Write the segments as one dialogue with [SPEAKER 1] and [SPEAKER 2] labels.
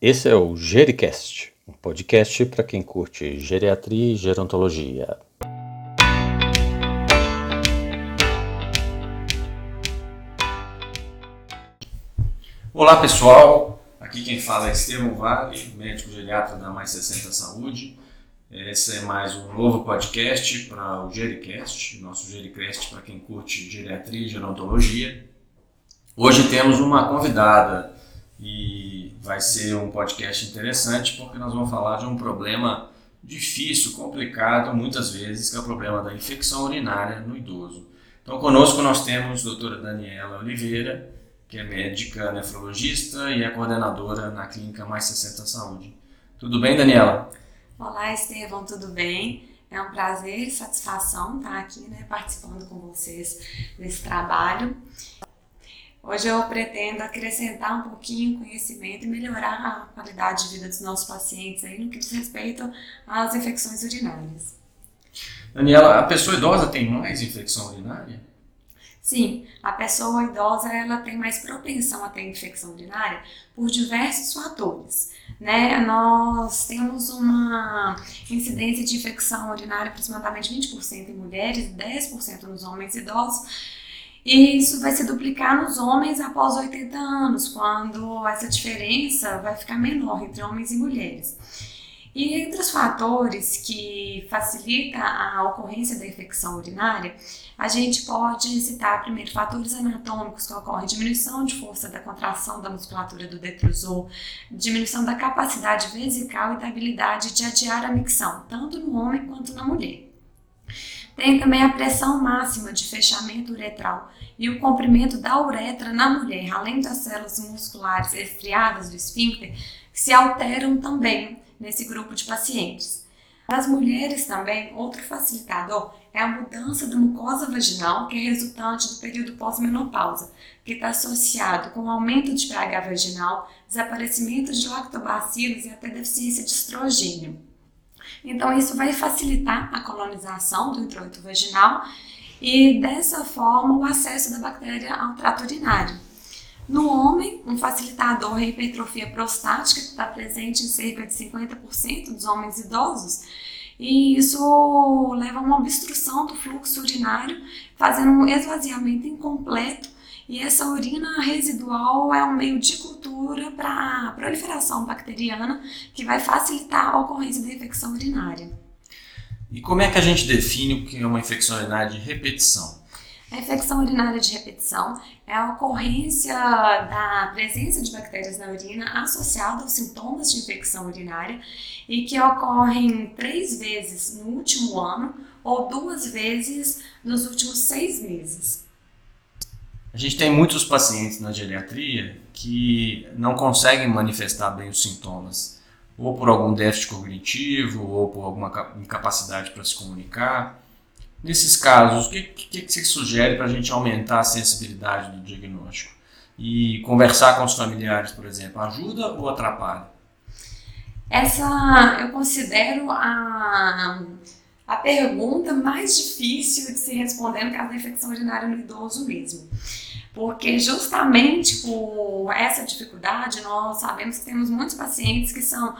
[SPEAKER 1] Esse é o Gericast, um podcast para quem curte geriatria e gerontologia. Olá pessoal, aqui quem fala é Estevão Vale, médico geriatra da Mais 60 Saúde. Esse é mais um novo podcast para o Gericast, nosso Gericast para quem curte geriatria e gerontologia. Hoje temos uma convidada e vai ser um podcast interessante porque nós vamos falar de um problema difícil, complicado, muitas vezes, que é o problema da infecção urinária no idoso. Então, conosco nós temos a doutora Daniela Oliveira, que é médica nefrologista e é coordenadora na clínica Mais 60 Saúde. Tudo bem, Daniela?
[SPEAKER 2] Olá, Estevão, tudo bem? É um prazer e satisfação estar aqui né, participando com vocês desse trabalho. Hoje eu pretendo acrescentar um pouquinho conhecimento e melhorar a qualidade de vida dos nossos pacientes aí no que diz respeito às infecções urinárias.
[SPEAKER 1] Daniela, a pessoa idosa tem mais infecção urinária?
[SPEAKER 2] Sim, a pessoa idosa ela tem mais propensão a ter infecção urinária por diversos fatores. Né? Nós temos uma incidência de infecção urinária aproximadamente 20% em mulheres e 10% nos homens idosos e isso vai se duplicar nos homens após 80 anos, quando essa diferença vai ficar menor entre homens e mulheres. E entre os fatores que facilitam a ocorrência da infecção urinária, a gente pode citar primeiro fatores anatômicos que ocorrem diminuição de força da contração da musculatura do detrusor, diminuição da capacidade vesical e da habilidade de adiar a micção, tanto no homem quanto na mulher. Tem também a pressão máxima de fechamento uretral e o comprimento da uretra na mulher, além das células musculares estriadas do esfíncter, que se alteram também nesse grupo de pacientes. Nas mulheres também, outro facilitador é a mudança da mucosa vaginal, que é resultante do período pós-menopausa, que está associado com aumento de pH vaginal, desaparecimento de lactobacilos e até deficiência de estrogênio. Então, isso vai facilitar a colonização do introito vaginal e, dessa forma, o acesso da bactéria ao trato urinário. No homem, um facilitador é a hipertrofia prostática, que está presente em cerca de 50% dos homens idosos, e isso leva a uma obstrução do fluxo urinário, fazendo um esvaziamento incompleto e essa urina residual é um meio de cultura para a proliferação bacteriana que vai facilitar a ocorrência da infecção urinária.
[SPEAKER 1] E como é que a gente define o que é uma infecção urinária de repetição?
[SPEAKER 2] A infecção urinária de repetição é a ocorrência da presença de bactérias na urina associada aos sintomas de infecção urinária e que ocorrem três vezes no último ano ou duas vezes nos últimos seis meses.
[SPEAKER 1] A gente tem muitos pacientes na geriatria que não conseguem manifestar bem os sintomas, ou por algum déficit cognitivo, ou por alguma incapacidade para se comunicar. Nesses casos, o que, que, que você sugere para a gente aumentar a sensibilidade do diagnóstico? E conversar com os familiares, por exemplo, ajuda ou atrapalha?
[SPEAKER 2] Essa eu considero a, a pergunta mais difícil de se responder no caso da infecção urinária no idoso mesmo porque justamente por essa dificuldade nós sabemos que temos muitos pacientes que são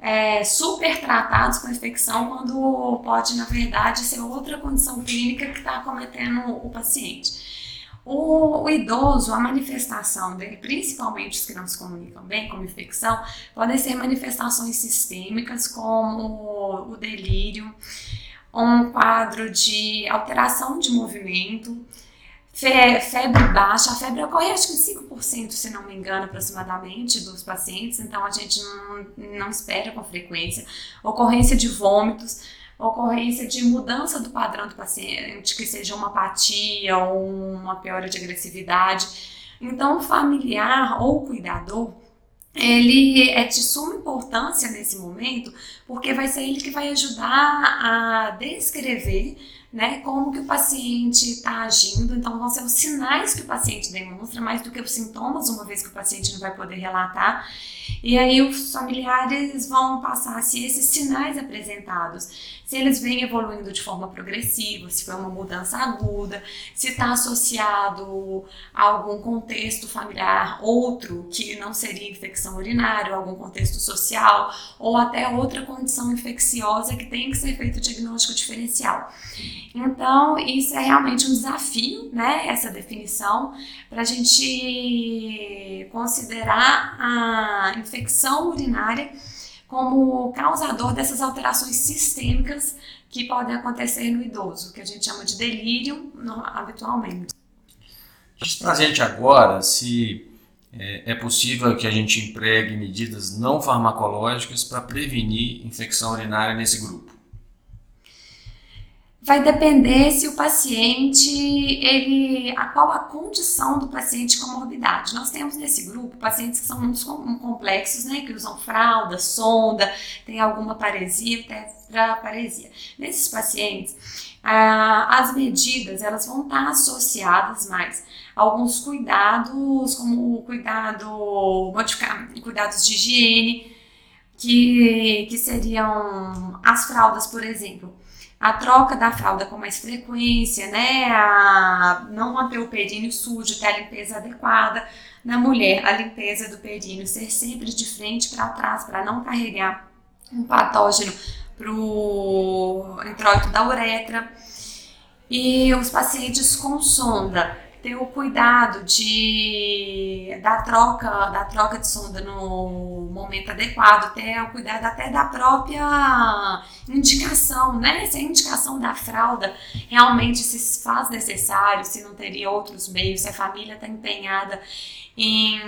[SPEAKER 2] é, super tratados com infecção quando pode na verdade ser outra condição clínica que está acometendo o paciente. O, o, idoso, a manifestação dele, principalmente os que não se comunicam bem com infecção, podem ser manifestações sistêmicas como o delírio, um quadro de alteração de movimento, febre baixa, a febre ocorre acho que 5%, se não me engano, aproximadamente, dos pacientes, então a gente não, não espera com frequência. Ocorrência de vômitos, ocorrência de mudança do padrão do paciente, que seja uma apatia ou uma piora de agressividade. Então, o familiar ou o cuidador, ele é de suma importância nesse momento, porque vai ser ele que vai ajudar a descrever né, como que o paciente está agindo, então vão ser os sinais que o paciente demonstra, mais do que os sintomas, uma vez que o paciente não vai poder relatar. E aí os familiares vão passar se esses sinais apresentados, se eles vêm evoluindo de forma progressiva, se foi uma mudança aguda, se está associado a algum contexto familiar outro que não seria infecção urinária, algum contexto social, ou até outra condição infecciosa que tem que ser feito o diagnóstico diferencial. Então, isso é realmente um desafio, né? Essa definição, para a gente considerar a infecção urinária como causador dessas alterações sistêmicas que podem acontecer no idoso, que a gente chama de delírio no, habitualmente.
[SPEAKER 1] Diz pra gente agora se é, é possível que a gente empregue medidas não farmacológicas para prevenir infecção urinária nesse grupo
[SPEAKER 2] vai depender se o paciente, ele, a qual a condição do paciente com morbidade. Nós temos nesse grupo pacientes que são muito complexos, né, que usam fralda, sonda, tem alguma paresia, tetraparesia. Nesses pacientes, ah, as medidas elas vão estar associadas mais a alguns cuidados, como cuidado, modificar, cuidados de higiene, que, que seriam as fraldas, por exemplo a troca da fralda com mais frequência, né? A não manter o períneo sujo, ter a limpeza adequada. Na mulher, a limpeza do períneo ser sempre de frente para trás, para não carregar um patógeno para o introito da uretra. E os pacientes com sonda, ter o cuidado de da troca da troca de sonda no momento adequado, ter o cuidado até da própria indicação, né? Se a indicação da fralda realmente se faz necessário, se não teria outros meios, se a família está empenhada em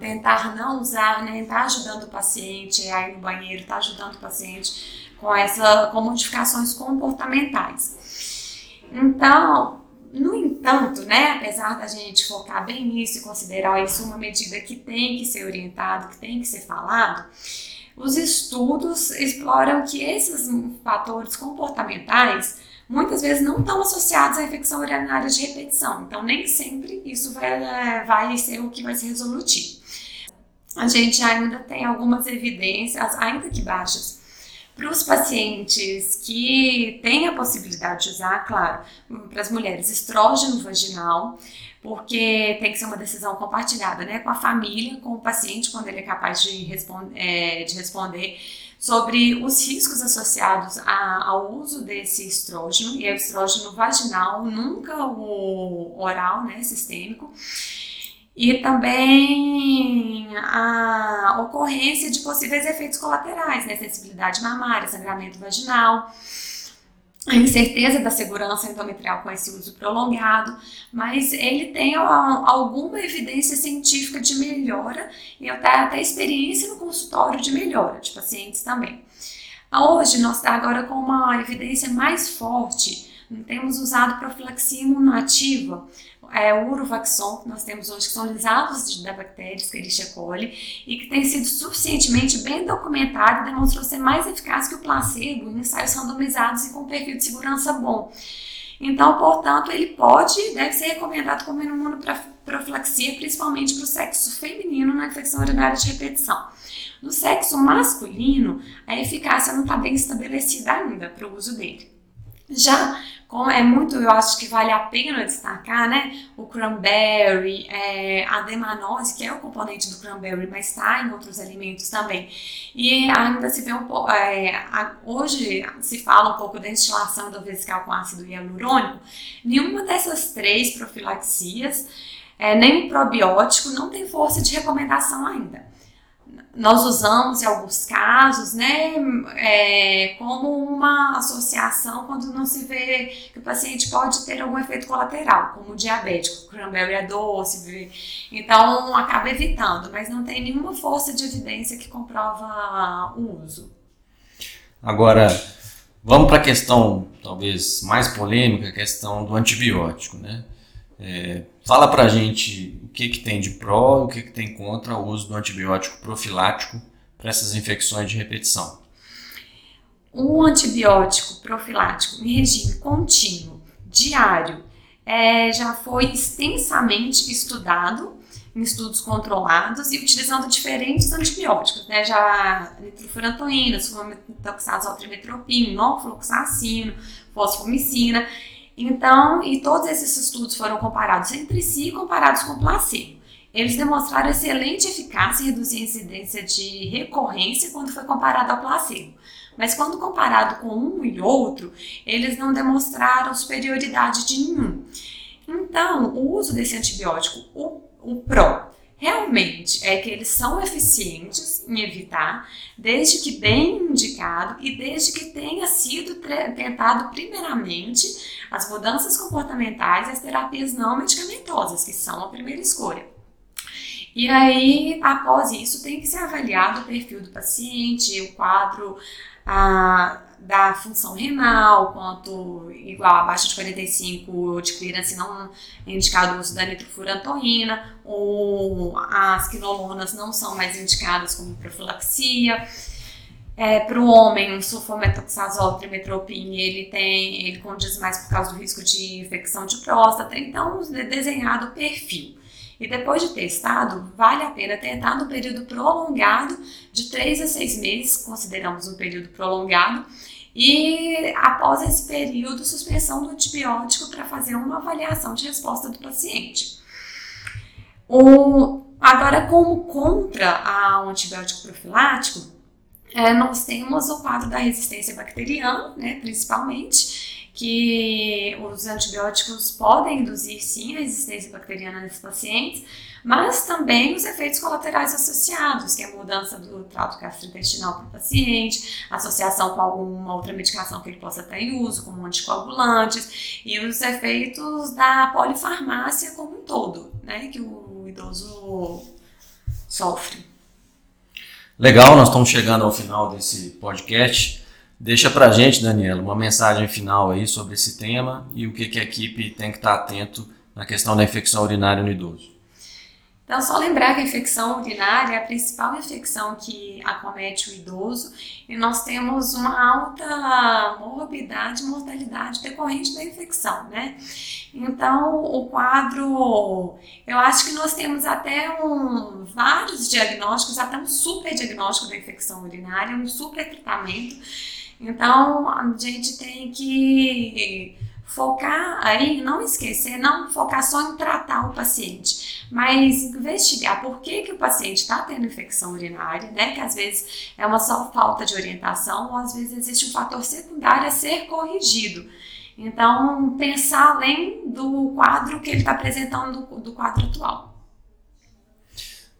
[SPEAKER 2] tentar não usar, né? Está ajudando o paciente a ir no banheiro, está ajudando o paciente com essa com modificações comportamentais. Então, no entanto, né, apesar da gente focar bem nisso e considerar isso uma medida que tem que ser orientado, que tem que ser falado, os estudos exploram que esses fatores comportamentais muitas vezes não estão associados à infecção urinária de repetição. Então, nem sempre isso vai, vai ser o que vai ser resolutivo. A gente ainda tem algumas evidências, ainda que baixas, para os pacientes que têm a possibilidade de usar, claro, para as mulheres, estrógeno vaginal, porque tem que ser uma decisão compartilhada né, com a família, com o paciente, quando ele é capaz de, respond é, de responder sobre os riscos associados a, ao uso desse estrógeno, e é o estrógeno vaginal, nunca o oral, né, sistêmico. E também a ocorrência de possíveis efeitos colaterais, né? sensibilidade mamária, sangramento vaginal, a incerteza da segurança endometrial com esse uso prolongado, mas ele tem alguma evidência científica de melhora e até, até experiência no consultório de melhora de pacientes também. Hoje nós está agora com uma evidência mais forte, temos usado profilaxia imunativa, é, o Urovaxon, que nós temos hoje, que são lisados da bactéria Escherichia coli e que tem sido suficientemente bem documentado e demonstrou ser mais eficaz que o placebo em ensaios randomizados e com perfil de segurança bom. Então, portanto, ele pode, deve ser recomendado como imunoprofilaxia, principalmente para o sexo feminino na infecção urinária de repetição. No sexo masculino, a eficácia não está bem estabelecida ainda para o uso dele. Já é muito, eu acho que vale a pena destacar, né? O cranberry, é, a demanose, que é o componente do cranberry, mas está em outros alimentos também. E ainda se vê um pouco, é, hoje se fala um pouco da instilação do vesical com ácido hialurônico. Nenhuma dessas três profilaxias, é, nem o probiótico, não tem força de recomendação ainda nós usamos em alguns casos, né, é, como uma associação quando não se vê que o paciente pode ter algum efeito colateral, como diabético, cranberry é doce, então acaba evitando, mas não tem nenhuma força de evidência que comprova o uso.
[SPEAKER 1] Agora, vamos para a questão talvez mais polêmica, a questão do antibiótico, né? É, fala pra gente o que, que tem de pró o que, que tem contra o uso do antibiótico profilático para essas infecções de repetição.
[SPEAKER 2] O antibiótico profilático em regime contínuo, diário, é, já foi extensamente estudado em estudos controlados e utilizando diferentes antibióticos, né? Já nitrofurantoína, sulfametoxazol, trimetropin, norfloxacino, fosfomicina. Então, e todos esses estudos foram comparados entre si e comparados com placebo. Eles demonstraram excelente eficácia em reduzir a incidência de recorrência quando foi comparado ao placebo. Mas quando comparado com um e outro, eles não demonstraram superioridade de nenhum. Então, o uso desse antibiótico, o, o PRO, realmente é que eles são eficientes em evitar, desde que bem indicado e desde que tenha sido tentado primeiramente as mudanças comportamentais e as terapias não medicamentosas, que são a primeira escolha. E aí, após isso, tem que ser avaliado o perfil do paciente, o quadro a, da função renal, quanto igual abaixo de 45 de clearance não é indicado o uso da nitrofurantoína, ou as quinolonas não são mais indicadas como profilaxia. É, para o homem, o sulfametoxazol, trimetropin, ele tem, ele condiz mais por causa do risco de infecção de próstata. Então, desenhado o perfil. E depois de testado, vale a pena tentar no período prolongado de 3 a 6 meses, consideramos um período prolongado, e após esse período, suspensão do antibiótico para fazer uma avaliação de resposta do paciente. O, agora, como contra ao antibiótico profilático, é, nós temos o quadro da resistência bacteriana, né, principalmente, que os antibióticos podem induzir sim a resistência bacteriana nesses pacientes, mas também os efeitos colaterais associados, que é a mudança do trato gastrointestinal para o paciente, associação com alguma outra medicação que ele possa estar em uso, como anticoagulantes, e os efeitos da polifarmácia como um todo, né, que o idoso sofre.
[SPEAKER 1] Legal, nós estamos chegando ao final desse podcast. Deixa para gente, Daniela, uma mensagem final aí sobre esse tema e o que, que a equipe tem que estar atento na questão da infecção urinária no idoso.
[SPEAKER 2] Então, só lembrar que a infecção urinária é a principal infecção que acomete o idoso e nós temos uma alta morbidade e mortalidade decorrente da infecção, né? Então, o quadro, eu acho que nós temos até um, vários diagnósticos, até um super diagnóstico da infecção urinária, um super tratamento então, a gente tem que focar aí, não esquecer, não focar só em tratar o paciente, mas investigar por que, que o paciente está tendo infecção urinária, né? Que às vezes é uma só falta de orientação, ou às vezes existe um fator secundário a ser corrigido. Então, pensar além do quadro que ele está apresentando do, do quadro atual.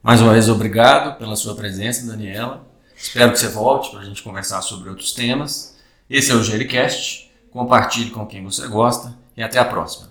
[SPEAKER 1] Mais uma vez, obrigado pela sua presença, Daniela. Espero que você volte para a gente conversar sobre outros temas. Esse é o Gericast. Compartilhe com quem você gosta e até a próxima.